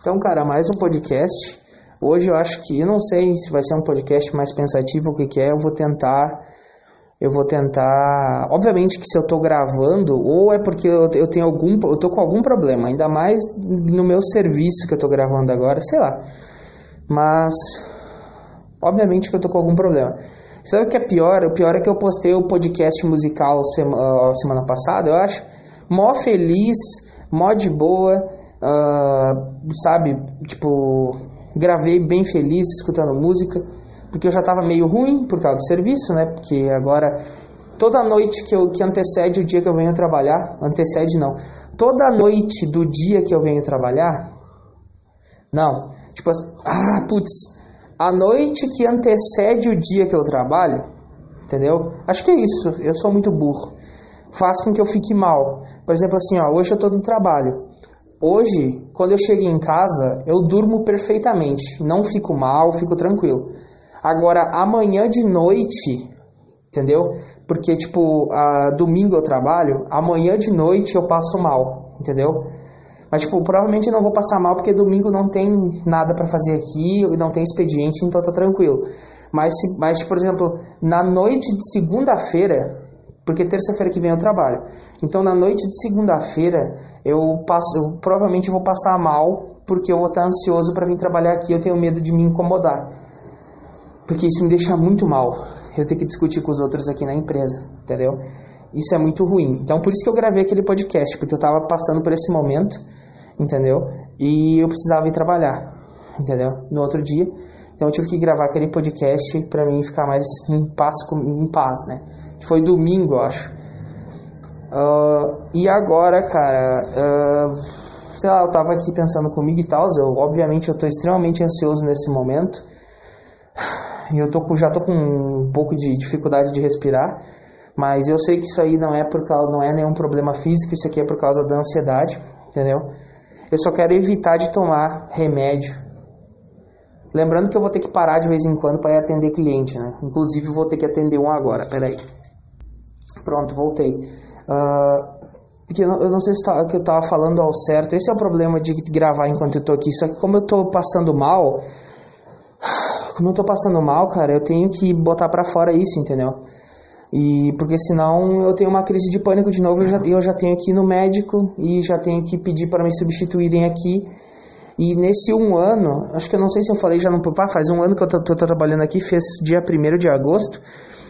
Então, cara, mais um podcast. Hoje eu acho que, eu não sei se vai ser um podcast mais pensativo o que, que é, eu vou tentar. Eu vou tentar. Obviamente que se eu tô gravando, ou é porque eu, eu tenho algum. Eu tô com algum problema, ainda mais no meu serviço que eu tô gravando agora, sei lá. Mas. Obviamente que eu tô com algum problema. Sabe o que é pior? O pior é que eu postei o podcast musical semana, semana passada, eu acho. Mó feliz, mó de boa uh, sabe, tipo, gravei bem feliz escutando música, porque eu já estava meio ruim por causa do serviço, né? Porque agora toda noite que, eu, que antecede o dia que eu venho trabalhar, antecede não, toda noite do dia que eu venho trabalhar, não, tipo, ah, putz, a noite que antecede o dia que eu trabalho, entendeu? Acho que é isso, eu sou muito burro. Faz com que eu fique mal. Por exemplo, assim, ó, hoje eu tô no trabalho. Hoje, quando eu chego em casa, eu durmo perfeitamente, não fico mal, fico tranquilo. Agora, amanhã de noite, entendeu? Porque, tipo, a, domingo eu trabalho, amanhã de noite eu passo mal, entendeu? Mas, tipo, provavelmente eu não vou passar mal porque domingo não tem nada para fazer aqui, não tem expediente, então tá tranquilo. Mas, mas por exemplo, na noite de segunda-feira, porque terça-feira que vem eu trabalho. Então na noite de segunda-feira eu passo, eu provavelmente vou passar mal porque eu vou estar ansioso para vir trabalhar aqui. Eu tenho medo de me incomodar, porque isso me deixa muito mal. Eu tenho que discutir com os outros aqui na empresa, entendeu? Isso é muito ruim. Então por isso que eu gravei aquele podcast, porque eu estava passando por esse momento, entendeu? E eu precisava ir trabalhar, entendeu? No outro dia. Então eu tive que gravar aquele podcast para mim ficar mais em paz, em paz, né? Foi domingo, eu acho. Uh, e agora, cara, uh, sei lá, eu tava aqui pensando comigo e tal. Eu, obviamente, eu tô extremamente ansioso nesse momento. E eu tô já tô com um pouco de dificuldade de respirar. Mas eu sei que isso aí não é por causa, não é nenhum problema físico, isso aqui é por causa da ansiedade, entendeu? Eu só quero evitar de tomar remédio. Lembrando que eu vou ter que parar de vez em quando para atender cliente, né? Inclusive vou ter que atender um agora, peraí. Pronto, voltei. Uh, porque eu não sei se tá, que eu estava falando ao certo. Esse é o problema de gravar enquanto eu tô aqui. Só que como eu tô passando mal, como eu tô passando mal, cara, eu tenho que botar para fora isso, entendeu? E porque senão eu tenho uma crise de pânico de novo, eu já, eu já tenho que ir no médico e já tenho que pedir para me substituírem aqui. E nesse um ano, acho que eu não sei se eu falei já no papá, faz um ano que eu tô, tô, tô trabalhando aqui, fez dia 1 de agosto.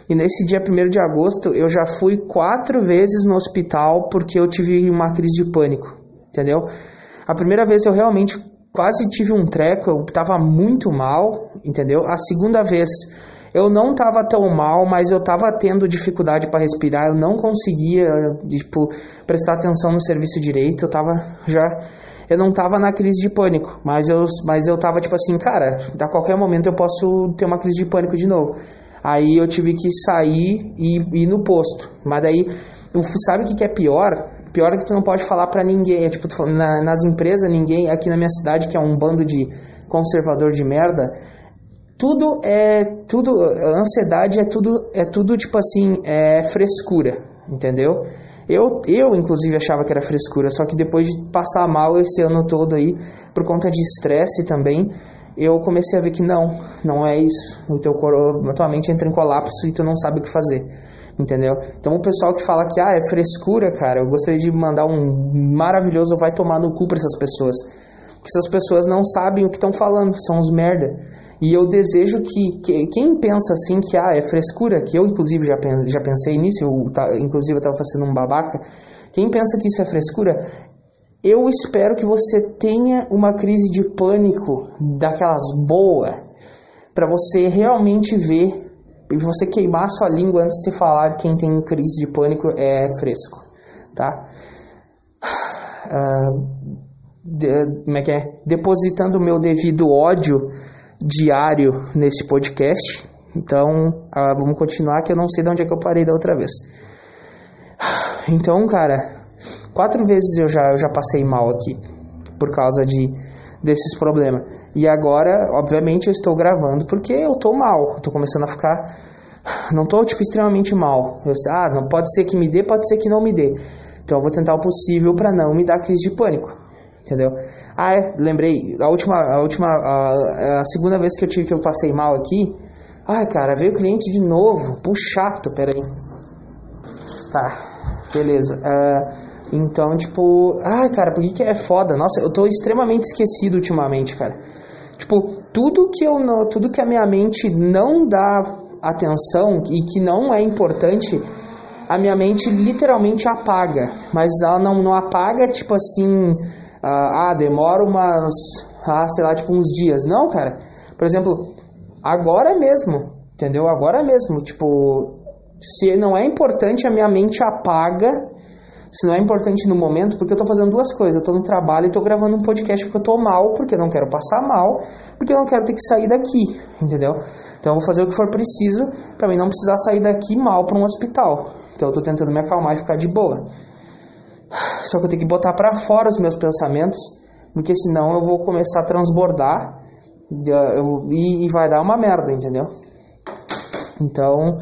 E nesse dia 1 de agosto eu já fui quatro vezes no hospital porque eu tive uma crise de pânico, entendeu? A primeira vez eu realmente quase tive um treco, eu tava muito mal, entendeu? A segunda vez eu não tava tão mal, mas eu tava tendo dificuldade para respirar, eu não conseguia, tipo, prestar atenção no serviço direito, eu tava já eu não tava na crise de pânico, mas eu mas eu tava tipo assim, cara, a qualquer momento eu posso ter uma crise de pânico de novo. Aí eu tive que sair e ir no posto. Mas daí, sabe o que, que é pior? Pior é que tu não pode falar para ninguém. É, tipo, na, nas empresas, ninguém, aqui na minha cidade, que é um bando de conservador de merda, tudo é. Tudo. Ansiedade é tudo. É tudo tipo assim, é frescura. Entendeu? Eu, eu, inclusive, achava que era frescura, só que depois de passar mal esse ano todo aí, por conta de estresse também, eu comecei a ver que não, não é isso. O teu corpo, a tua mente entra em colapso e tu não sabe o que fazer. Entendeu? Então o pessoal que fala que ah, é frescura, cara, eu gostaria de mandar um maravilhoso vai tomar no cu para essas pessoas. Essas pessoas não sabem o que estão falando, são uns merda. E eu desejo que, que, quem pensa assim que ah, é frescura, que eu inclusive já, já pensei nisso, eu, tá, inclusive eu estava fazendo um babaca, quem pensa que isso é frescura, eu espero que você tenha uma crise de pânico daquelas boas para você realmente ver e você queimar sua língua antes de falar quem tem crise de pânico é fresco, tá? Uh, de, como é que é? Depositando o meu devido ódio diário nesse podcast. Então, uh, vamos continuar que eu não sei de onde é que eu parei da outra vez. Então, cara, Quatro vezes eu já, eu já passei mal aqui por causa de desses problemas. E agora, obviamente, eu estou gravando porque eu tô mal. Eu tô começando a ficar. Não tô, tipo, extremamente mal. Eu, ah, não pode ser que me dê, pode ser que não me dê. Então eu vou tentar o possível para não me dar crise de pânico. Entendeu? Ah, é, lembrei, a última, a última, a, a segunda vez que eu tive que eu passei mal aqui, ai, cara, veio cliente de novo, puxa chato, peraí. Tá, beleza. Uh, então, tipo, ai, cara, por que, que é foda? Nossa, eu tô extremamente esquecido ultimamente, cara. Tipo, tudo que eu não, tudo que a minha mente não dá atenção e que não é importante, a minha mente literalmente apaga. Mas ela não, não apaga, tipo assim, ah, ah, demora umas, ah, sei lá, tipo uns dias. Não, cara. Por exemplo, agora mesmo, entendeu? Agora mesmo, tipo, se não é importante, a minha mente apaga. Se não é importante no momento, porque eu tô fazendo duas coisas. Eu tô no trabalho e tô gravando um podcast porque eu tô mal, porque eu não quero passar mal, porque eu não quero ter que sair daqui, entendeu? Então eu vou fazer o que for preciso para mim não precisar sair daqui mal para um hospital. Então eu tô tentando me acalmar e ficar de boa. Só que eu tenho que botar para fora os meus pensamentos, porque senão eu vou começar a transbordar e vai dar uma merda, entendeu? Então,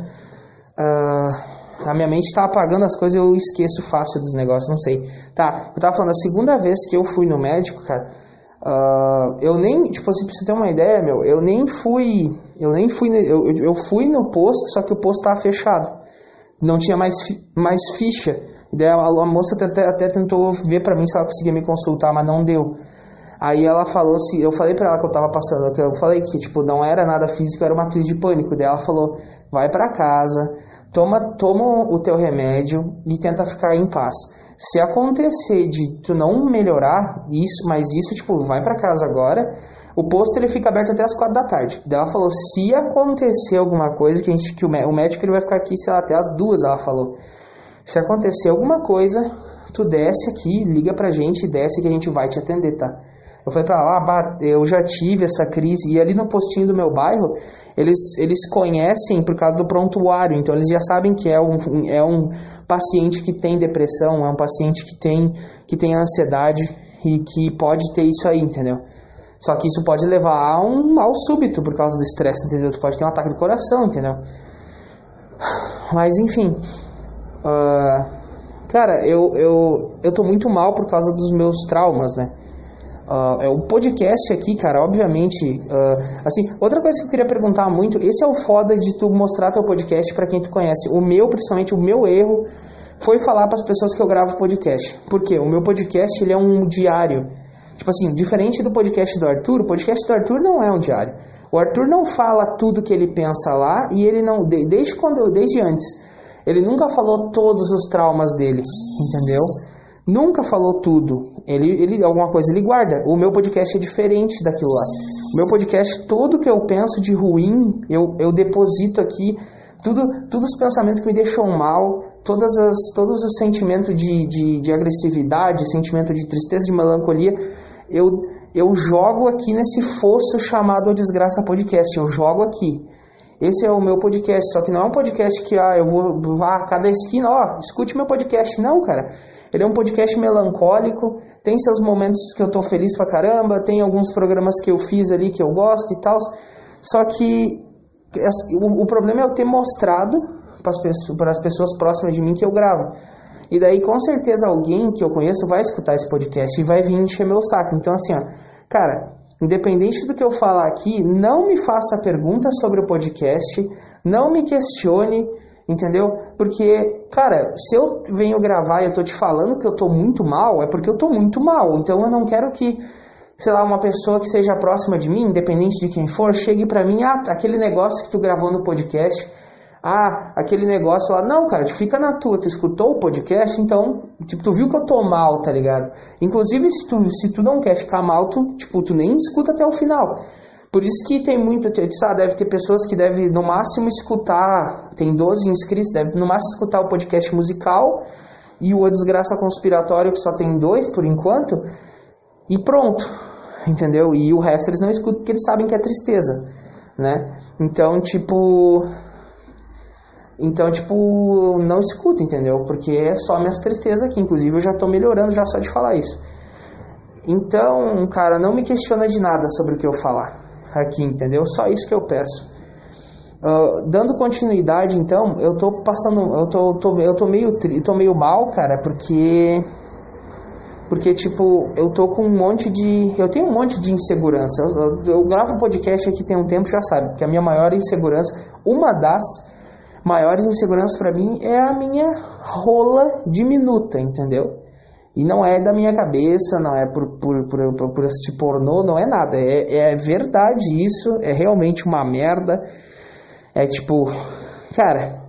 uh, a minha mente está apagando as coisas eu esqueço fácil dos negócios, não sei. Tá, eu tava falando, a segunda vez que eu fui no médico, cara, uh, eu nem, tipo assim, pra você ter uma ideia, meu, eu nem fui, eu nem fui, eu, eu fui no posto, só que o posto tava fechado. Não tinha mais, mais ficha. Daí a, moça até, até tentou ver para mim se ela conseguia me consultar, mas não deu. Aí ela falou se eu falei para ela que eu tava passando, eu falei que tipo não era nada físico, era uma crise de pânico. Daí ela falou: "Vai para casa, toma toma o teu remédio e tenta ficar em paz. Se acontecer de tu não melhorar isso, mas isso tipo, vai para casa agora. O posto ele fica aberto até as quatro da tarde. Daí ela falou: "Se acontecer alguma coisa que a gente que o, o médico ele vai ficar aqui, sei lá, até as duas", ela falou. Se acontecer alguma coisa, tu desce aqui, liga pra gente, desce que a gente vai te atender, tá? Eu falei pra lá, eu já tive essa crise. E ali no postinho do meu bairro, eles, eles conhecem por causa do prontuário. Então eles já sabem que é um, é um paciente que tem depressão, é um paciente que tem, que tem ansiedade e que pode ter isso aí, entendeu? Só que isso pode levar a um mal súbito por causa do estresse, entendeu? Tu pode ter um ataque do coração, entendeu? Mas enfim. Uh, cara, eu, eu, eu tô muito mal por causa dos meus traumas, né? Uh, é o podcast aqui, cara, obviamente. Uh, assim, outra coisa que eu queria perguntar muito, esse é o foda de tu mostrar teu podcast para quem tu conhece. O meu, principalmente, o meu erro foi falar para as pessoas que eu gravo podcast. Por quê? O meu podcast ele é um diário. Tipo assim, diferente do podcast do Arthur, o podcast do Arthur não é um diário. O Arthur não fala tudo que ele pensa lá e ele não, desde quando eu, desde antes, ele nunca falou todos os traumas dele, entendeu? Nunca falou tudo. Ele, ele alguma coisa ele guarda. O meu podcast é diferente daquilo lá. O meu podcast, tudo que eu penso de ruim, eu, eu deposito aqui. Tudo, todos os pensamentos que me deixam mal, todas as, todos os sentimentos de, de, de agressividade, sentimento de tristeza, de melancolia, eu, eu jogo aqui nesse fosso chamado A Desgraça Podcast. Eu jogo aqui. Esse é o meu podcast, só que não é um podcast que ah, eu vou, vou a cada esquina, ó, escute meu podcast. Não, cara. Ele é um podcast melancólico, tem seus momentos que eu tô feliz pra caramba, tem alguns programas que eu fiz ali que eu gosto e tal. Só que o, problema é eu ter mostrado para as pessoas próximas de mim que eu gravo. E daí com certeza alguém que eu conheço vai escutar esse podcast e vai vir encher meu saco. Então assim, ó, cara, independente do que eu falar aqui, não me faça perguntas sobre o podcast, não me questione, Entendeu? Porque, cara, se eu venho gravar e eu tô te falando que eu tô muito mal, é porque eu tô muito mal. Então eu não quero que, sei lá, uma pessoa que seja próxima de mim, independente de quem for, chegue pra mim, ah, aquele negócio que tu gravou no podcast, ah, aquele negócio lá. Não, cara, fica na tua, tu escutou o podcast, então, tipo, tu viu que eu tô mal, tá ligado? Inclusive, se tu, se tu não quer ficar mal, tu, tipo, tu nem escuta até o final. Por isso que tem muito, sabe, deve ter pessoas que devem no máximo escutar, tem 12 inscritos, deve no máximo escutar o podcast musical e o Desgraça Conspiratório que só tem dois por enquanto, e pronto, entendeu? E o resto eles não escutam porque eles sabem que é tristeza, né? Então, tipo, então, tipo, não escuta, entendeu? Porque é só minhas tristezas aqui. Inclusive, eu já tô melhorando já só de falar isso. Então, cara, não me questiona de nada sobre o que eu falar aqui, entendeu? Só isso que eu peço. Uh, dando continuidade, então, eu tô passando, eu tô, tô eu tô meio, tô meio mal, cara, porque Porque, tipo, eu tô com um monte de. Eu tenho um monte de insegurança. Eu, eu, eu gravo um podcast aqui tem um tempo, já sabe, que a minha maior insegurança, uma das maiores inseguranças para mim é a minha rola diminuta, entendeu? E não é da minha cabeça, não é por, por, por, por, por assistir pornô, não é nada. É, é verdade isso, é realmente uma merda. É tipo, cara,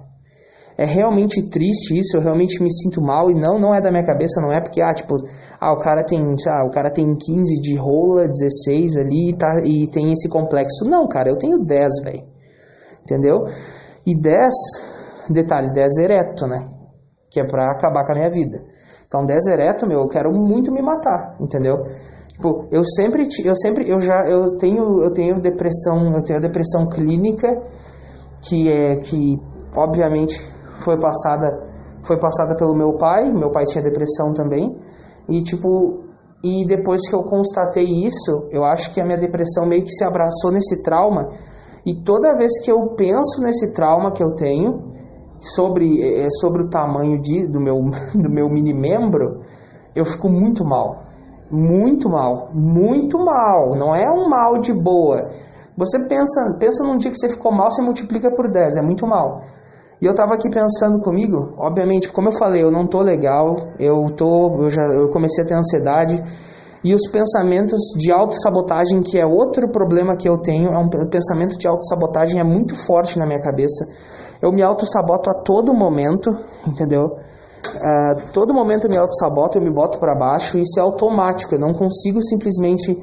é realmente triste isso, eu realmente me sinto mal e não, não é da minha cabeça, não é porque, ah, tipo, ah, o cara tem, ah, o cara tem 15 de rola, 16 ali tá, e tem esse complexo. Não, cara, eu tenho 10, velho. Entendeu? E 10, detalhe, 10 ereto, né? Que é pra acabar com a minha vida. Então 10 ereto, meu, eu quero muito me matar, entendeu? Tipo, eu sempre, eu sempre, eu já, eu tenho, eu tenho depressão, eu tenho depressão clínica, que é, que obviamente foi passada, foi passada pelo meu pai, meu pai tinha depressão também, e tipo, e depois que eu constatei isso, eu acho que a minha depressão meio que se abraçou nesse trauma, e toda vez que eu penso nesse trauma que eu tenho, sobre, é, sobre o tamanho de, do, meu, do meu mini membro, eu fico muito mal. Muito mal. Muito mal. Não é um mal de boa. Você pensa, pensa num dia que você ficou mal, você multiplica por 10. É muito mal. E eu tava aqui pensando comigo, obviamente, como eu falei, eu não tô legal, eu tô, eu já eu comecei a ter ansiedade e os pensamentos de autossabotagem, que é outro problema que eu tenho, é um pensamento de autossabotagem é muito forte na minha cabeça. Eu me auto-saboto a todo momento, entendeu? Uh, todo momento eu me auto-saboto, eu me boto para baixo, isso é automático, eu não consigo simplesmente,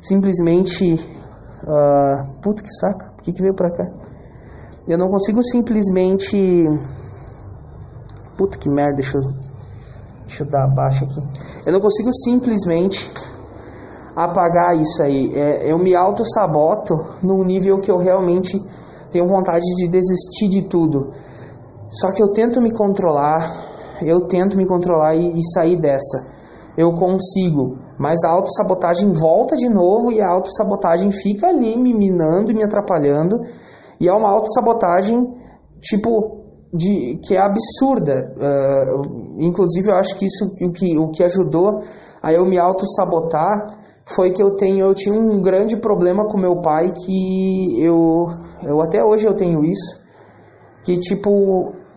simplesmente, uh, puta que saco, o que, que veio pra cá? Eu não consigo simplesmente, puta que merda, deixa eu, deixa eu dar abaixo aqui. Eu não consigo simplesmente apagar isso aí. É, eu me auto-saboto num nível que eu realmente tenho vontade de desistir de tudo. Só que eu tento me controlar, eu tento me controlar e, e sair dessa. Eu consigo, mas a autossabotagem volta de novo e a autossabotagem fica ali me minando e me atrapalhando. E é uma autossabotagem, tipo, de, que é absurda. Uh, inclusive, eu acho que isso o que, o que ajudou a eu me auto-sabotar foi que eu tenho eu tinha um grande problema com meu pai que eu eu até hoje eu tenho isso que tipo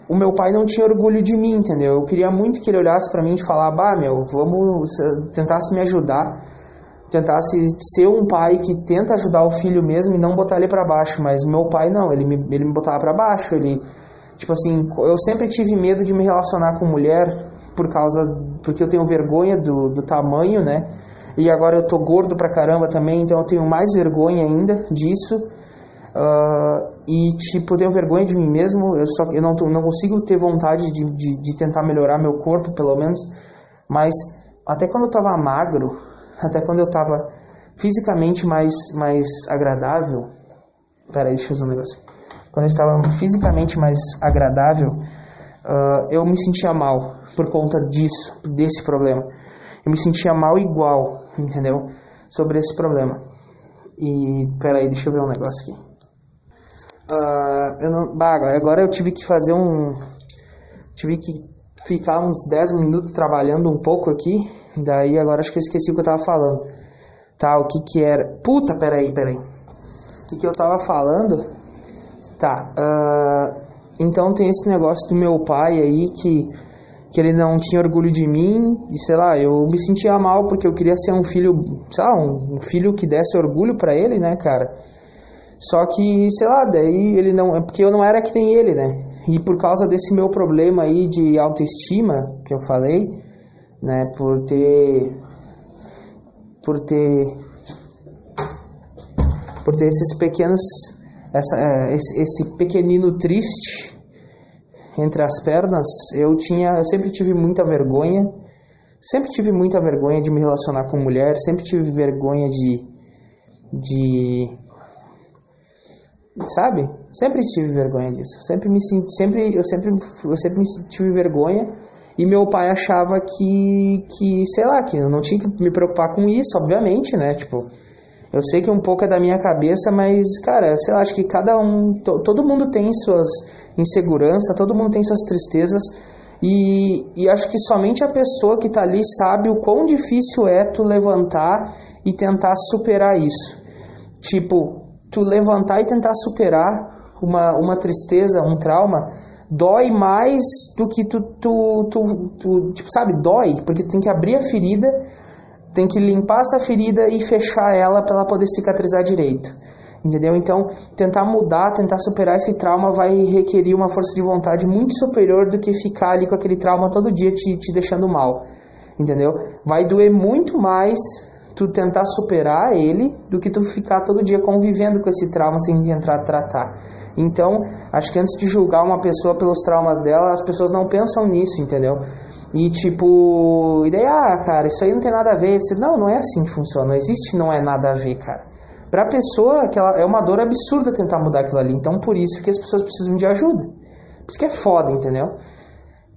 o meu pai não tinha orgulho de mim entendeu eu queria muito que ele olhasse para mim e falar bah meu vamos tentasse me ajudar tentasse ser um pai que tenta ajudar o filho mesmo e não botar ele para baixo mas meu pai não ele me ele me botava para baixo ele tipo assim eu sempre tive medo de me relacionar com mulher por causa porque eu tenho vergonha do, do tamanho né e agora eu tô gordo pra caramba também, então eu tenho mais vergonha ainda disso. Uh, e tipo, eu tenho vergonha de mim mesmo, eu só eu não, não consigo ter vontade de, de, de tentar melhorar meu corpo, pelo menos. Mas até quando eu tava magro, até quando eu tava fisicamente mais, mais agradável. Pera aí, deixa eu usar um negócio. Quando eu estava fisicamente mais agradável, uh, eu me sentia mal por conta disso, desse problema eu me sentia mal igual, entendeu? Sobre esse problema. E, peraí, deixa eu ver um negócio aqui. Uh, eu não, bah, agora eu tive que fazer um. Tive que ficar uns 10 minutos trabalhando um pouco aqui. Daí agora acho que eu esqueci o que eu tava falando. Tá, o que que era. Puta, peraí, peraí. O que que eu tava falando? Tá, uh, então tem esse negócio do meu pai aí que que ele não tinha orgulho de mim e sei lá, eu me sentia mal porque eu queria ser um filho, sei lá, um, filho que desse orgulho para ele, né, cara? Só que, sei lá, daí ele não, é porque eu não era que nem ele, né? E por causa desse meu problema aí de autoestima que eu falei, né, por ter por ter por ter esses pequenos essa, é, esse, esse pequenino triste entre as pernas, eu tinha, eu sempre tive muita vergonha, sempre tive muita vergonha de me relacionar com mulher, sempre tive vergonha de de sabe? Sempre tive vergonha disso. Sempre me senti, sempre eu sempre eu sempre tive vergonha e meu pai achava que que, sei lá, que eu não tinha que me preocupar com isso, obviamente, né? Tipo, eu sei que um pouco é da minha cabeça, mas cara, sei lá, acho que cada um, to, todo mundo tem suas insegurança, todo mundo tem suas tristezas E, e acho que somente a pessoa que está ali sabe o quão difícil é tu levantar e tentar superar isso. Tipo, tu levantar e tentar superar uma, uma tristeza, um trauma, dói mais do que tu, tu, tu, tu, tipo, sabe, dói, porque tu tem que abrir a ferida, tem que limpar essa ferida e fechar ela para ela poder cicatrizar direito. Entendeu? Então, tentar mudar, tentar superar esse trauma vai requerir uma força de vontade muito superior do que ficar ali com aquele trauma todo dia te, te deixando mal. Entendeu? Vai doer muito mais tu tentar superar ele do que tu ficar todo dia convivendo com esse trauma sem tentar tratar. Então, acho que antes de julgar uma pessoa pelos traumas dela, as pessoas não pensam nisso, entendeu? E tipo, e daí, ah, cara, isso aí não tem nada a ver. Não, não é assim que funciona. Não existe não é nada a ver, cara. Pra pessoa, aquela, é uma dor absurda tentar mudar aquilo ali. Então, por isso que as pessoas precisam de ajuda. Por isso que é foda, entendeu?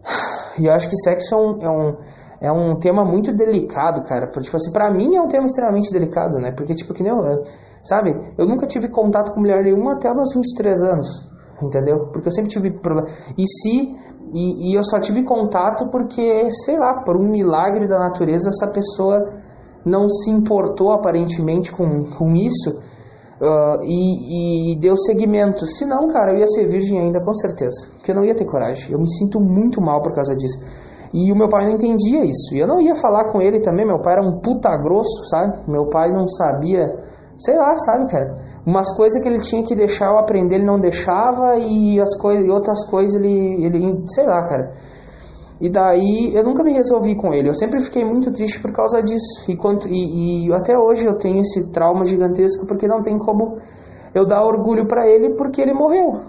E eu acho que sexo é um, é um, é um tema muito delicado, cara. Porque, tipo assim, pra mim é um tema extremamente delicado, né? Porque, tipo, que nem eu, sabe? Eu nunca tive contato com mulher nenhuma até meus 23 anos, entendeu? Porque eu sempre tive problema. E se. E, e eu só tive contato porque, sei lá, por um milagre da natureza, essa pessoa não se importou aparentemente com, com isso uh, e, e, deu seguimento. Se não, cara, eu ia ser virgem ainda com certeza, porque eu não ia ter coragem. Eu me sinto muito mal por causa disso. E o meu pai não entendia isso. E eu não ia falar com ele também. Meu pai era um puta grosso, sabe? Meu pai não sabia, sei lá, sabe, cara? Umas coisas que ele tinha que deixar eu aprender, ele não deixava, e as coisas, e outras coisas ele, ele, sei lá, cara. E daí eu nunca me resolvi com ele. Eu sempre fiquei muito triste por causa disso. E, quanto, e, e até hoje eu tenho esse trauma gigantesco porque não tem como eu dar orgulho para ele porque ele morreu.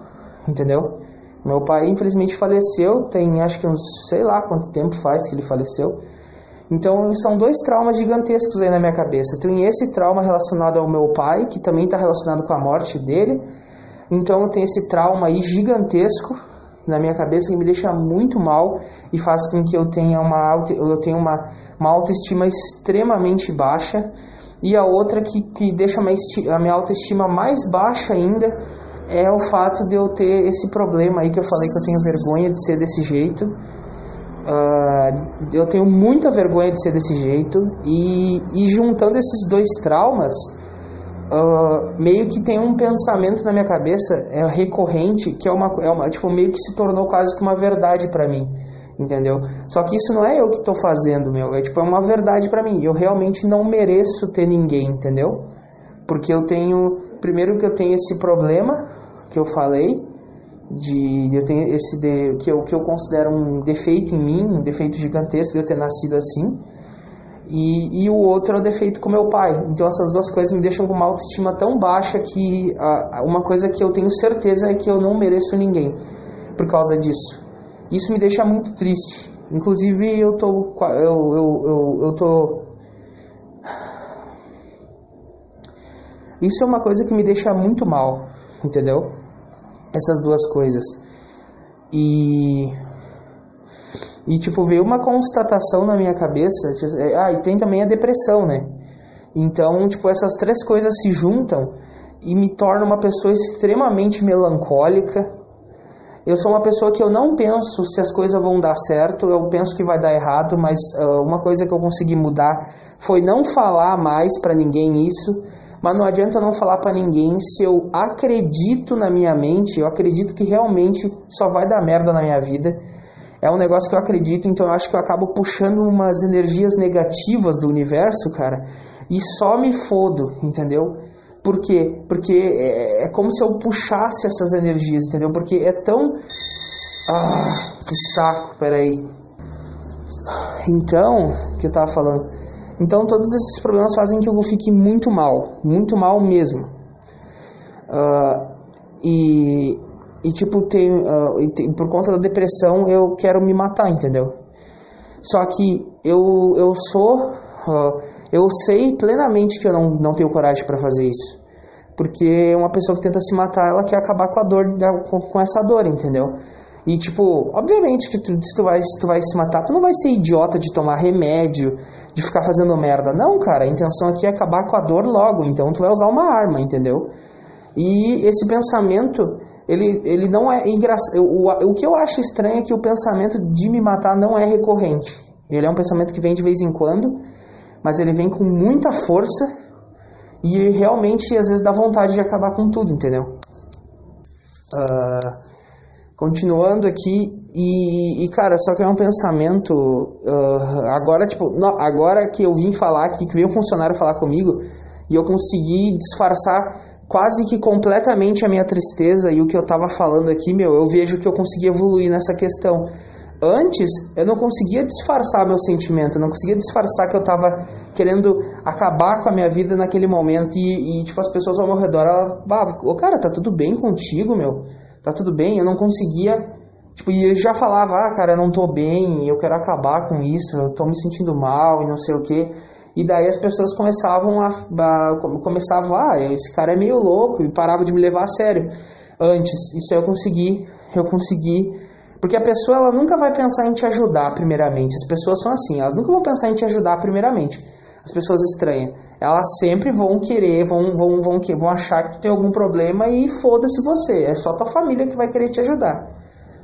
Entendeu? Meu pai infelizmente faleceu, tem acho que uns sei lá quanto tempo faz que ele faleceu. Então são dois traumas gigantescos aí na minha cabeça. Tem esse trauma relacionado ao meu pai, que também está relacionado com a morte dele. Então tem esse trauma aí gigantesco na minha cabeça que me deixa muito mal e faz com que eu tenha uma, auto, eu tenha uma, uma autoestima extremamente baixa. E a outra que, que deixa a minha autoestima mais baixa ainda é o fato de eu ter esse problema aí que eu falei que eu tenho vergonha de ser desse jeito. Uh, eu tenho muita vergonha de ser desse jeito e, e juntando esses dois traumas, uh, meio que tem um pensamento na minha cabeça é recorrente que é uma, é uma tipo meio que se tornou quase que uma verdade para mim entendeu? Só que isso não é eu que estou fazendo meu é tipo é uma verdade para mim eu realmente não mereço ter ninguém entendeu? Porque eu tenho primeiro que eu tenho esse problema que eu falei de eu tenho esse de, que eu que eu considero um defeito em mim um defeito gigantesco de eu ter nascido assim e, e o outro é o defeito com meu pai. Então essas duas coisas me deixam com uma autoestima tão baixa que uma coisa que eu tenho certeza é que eu não mereço ninguém por causa disso. Isso me deixa muito triste. Inclusive eu tô eu, eu, eu, eu tô Isso é uma coisa que me deixa muito mal, entendeu? Essas duas coisas. E e, tipo, veio uma constatação na minha cabeça. Tipo, é, ah, e tem também a depressão, né? Então, tipo, essas três coisas se juntam e me tornam uma pessoa extremamente melancólica. Eu sou uma pessoa que eu não penso se as coisas vão dar certo, eu penso que vai dar errado, mas uh, uma coisa que eu consegui mudar foi não falar mais para ninguém isso. Mas não adianta não falar para ninguém se eu acredito na minha mente, eu acredito que realmente só vai dar merda na minha vida é um negócio que eu acredito, então eu acho que eu acabo puxando umas energias negativas do universo, cara, e só me fodo, entendeu? Por quê? Porque é, é como se eu puxasse essas energias, entendeu? Porque é tão. Ah, que saco, peraí. Então, que eu tava falando. Então, todos esses problemas fazem que eu fique muito mal, muito mal mesmo. Uh, e e tipo, tem, uh, tem, por conta da depressão eu quero me matar, entendeu? Só que eu, eu sou, uh, eu sei plenamente que eu não, não tenho coragem para fazer isso. Porque uma pessoa que tenta se matar, ela quer acabar com a dor, com essa dor, entendeu? E tipo, obviamente que tu, se, tu vai, se tu vai se matar, tu não vai ser idiota de tomar remédio, de ficar fazendo merda. Não, cara, a intenção aqui é acabar com a dor logo, então tu vai usar uma arma, entendeu? E esse pensamento ele, ele não é engraçado. O, o que eu acho estranho é que o pensamento de me matar não é recorrente. Ele é um pensamento que vem de vez em quando, mas ele vem com muita força e realmente às vezes dá vontade de acabar com tudo, entendeu? Uh, continuando aqui e, e, cara, só que é um pensamento uh, agora tipo não, agora que eu vim falar aqui que veio um funcionário falar comigo e eu consegui disfarçar quase que completamente a minha tristeza e o que eu tava falando aqui, meu, eu vejo que eu consegui evoluir nessa questão. Antes, eu não conseguia disfarçar meu sentimento, eu não conseguia disfarçar que eu tava querendo acabar com a minha vida naquele momento e, e tipo, as pessoas ao meu redor, ela, ah, cara, tá tudo bem contigo, meu? Tá tudo bem? Eu não conseguia, tipo, e eu já falava, ah, cara, eu não tô bem, eu quero acabar com isso, eu tô me sentindo mal e não sei o que. E daí as pessoas começavam a, a começavam, ah, esse cara é meio louco e parava de me levar a sério. Antes, isso eu consegui, eu consegui, porque a pessoa ela nunca vai pensar em te ajudar primeiramente. As pessoas são assim, elas nunca vão pensar em te ajudar primeiramente. As pessoas estranhas, elas sempre vão querer, vão vão vão vão achar que tu tem algum problema e foda-se você, é só tua família que vai querer te ajudar.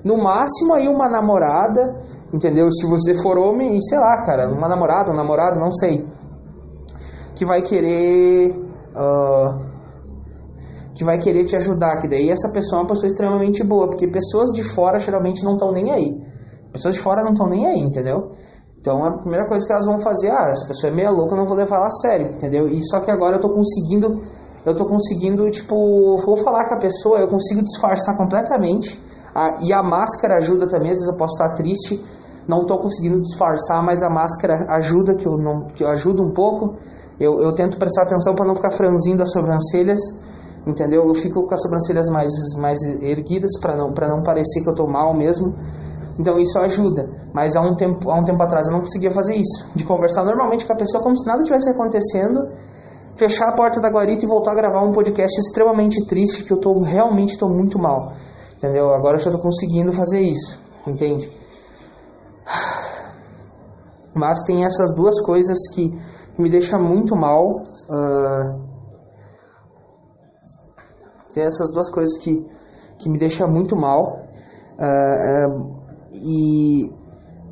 No máximo aí uma namorada, entendeu? Se você for homem, sei lá, cara, uma namorada, um namorado, não sei que vai querer uh, que vai querer te ajudar, que daí essa pessoa é uma pessoa extremamente boa, porque pessoas de fora geralmente não estão nem aí. Pessoas de fora não estão nem aí, entendeu? Então a primeira coisa que elas vão fazer, ah, essa pessoa é meio louca, eu não vou levar ela a sério, entendeu? E só que agora eu tô conseguindo, eu tô conseguindo, tipo, vou falar com a pessoa, eu consigo disfarçar completamente. Ah, e a máscara ajuda também, às vezes eu posso estar triste, não estou conseguindo disfarçar, mas a máscara ajuda, que eu não, que eu ajudo um pouco. Eu, eu tento prestar atenção para não ficar franzindo as sobrancelhas, entendeu? Eu fico com as sobrancelhas mais, mais erguidas para não, pra não parecer que eu estou mal mesmo. Então isso ajuda. Mas há um, tempo, há um tempo atrás eu não conseguia fazer isso. De conversar normalmente com a pessoa como se nada tivesse acontecendo, fechar a porta da guarita e voltar a gravar um podcast extremamente triste que eu tô, realmente estou muito mal. Entendeu? Agora eu já estou conseguindo fazer isso. Entende? Mas tem essas duas coisas que que me deixa muito mal. Uh, tem essas duas coisas que, que me deixa muito mal. Uh, uh, e,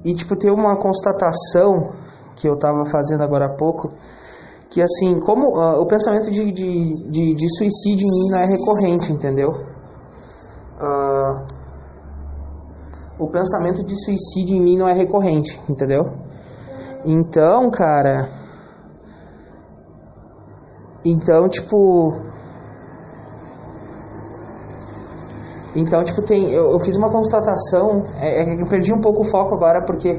e, tipo, tem uma constatação que eu estava fazendo agora há pouco, que assim, como o pensamento de, de, de, de, suicídio em mim não é recorrente, entendeu? o pensamento de suicídio em mim não é recorrente, entendeu? Então, cara, então, tipo. Então, tipo, tem. Eu, eu fiz uma constatação. É, é, que eu perdi um pouco o foco agora, porque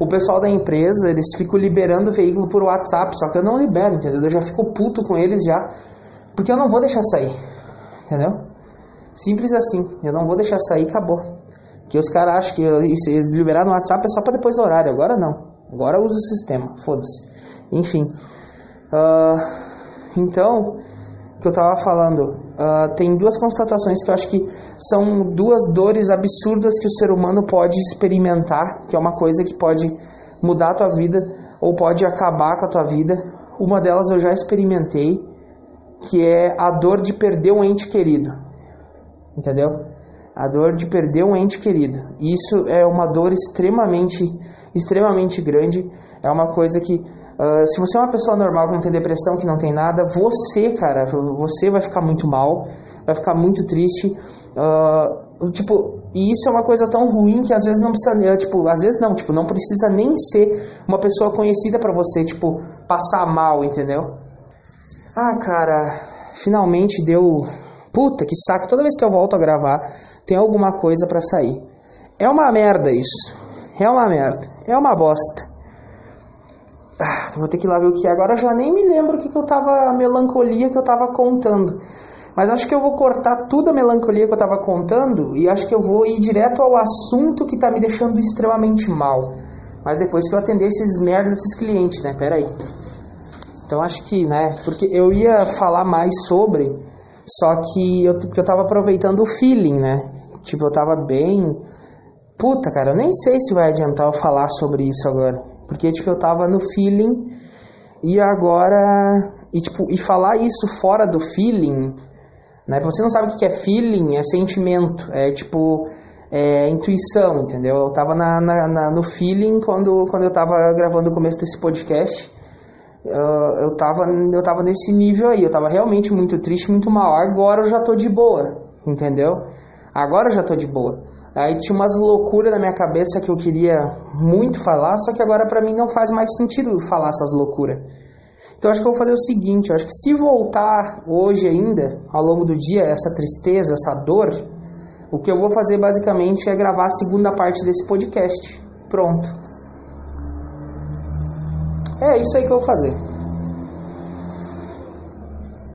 o pessoal da empresa, eles ficam liberando o veículo por WhatsApp, só que eu não libero, entendeu? Eu já fico puto com eles já. Porque eu não vou deixar sair. Entendeu? Simples assim. Eu não vou deixar sair acabou. Que os caras acham que eles liberaram no WhatsApp é só para depois do horário. Agora não. Agora usa o sistema. Foda-se. Enfim. Uh, então, que eu estava falando, uh, tem duas constatações que eu acho que são duas dores absurdas que o ser humano pode experimentar, que é uma coisa que pode mudar a tua vida ou pode acabar com a tua vida. Uma delas eu já experimentei, que é a dor de perder um ente querido. Entendeu? A dor de perder um ente querido. Isso é uma dor extremamente, extremamente grande. É uma coisa que Uh, se você é uma pessoa normal que não tem depressão, que não tem nada, você, cara, você vai ficar muito mal, vai ficar muito triste. Uh, tipo, e isso é uma coisa tão ruim que às vezes não precisa, tipo, às vezes não, tipo, não precisa nem ser uma pessoa conhecida para você, tipo, passar mal, entendeu? Ah, cara, finalmente deu. Puta que saco, toda vez que eu volto a gravar, tem alguma coisa para sair. É uma merda isso. É uma merda. É uma bosta. Ah, vou ter que ir lá ver o que é. Agora eu já nem me lembro o que, que eu tava. A melancolia que eu tava contando. Mas acho que eu vou cortar toda a melancolia que eu tava contando e acho que eu vou ir direto ao assunto que tá me deixando extremamente mal. Mas depois que eu atender esses merda desses clientes, né? Pera aí. Então acho que, né? Porque eu ia falar mais sobre, só que eu, porque eu tava aproveitando o feeling, né? Tipo, eu tava bem. Puta, cara, eu nem sei se vai adiantar eu falar sobre isso agora. Porque, tipo, eu tava no feeling e agora... E, tipo, e falar isso fora do feeling Né? Você não sabe o que é feeling, é sentimento, é tipo é, intuição, entendeu? Eu tava na, na, na, no feeling quando, quando eu tava gravando o começo desse podcast. Eu, tava, eu tava nesse nível aí, eu tava realmente muito triste, muito mal. Agora eu já tô de boa, entendeu? Agora eu já tô de boa. Aí tinha umas loucuras na minha cabeça que eu queria muito falar, só que agora para mim não faz mais sentido falar essas loucuras. Então acho que eu vou fazer o seguinte, acho que se voltar hoje ainda, ao longo do dia, essa tristeza, essa dor, o que eu vou fazer basicamente é gravar a segunda parte desse podcast. Pronto. É isso aí que eu vou fazer.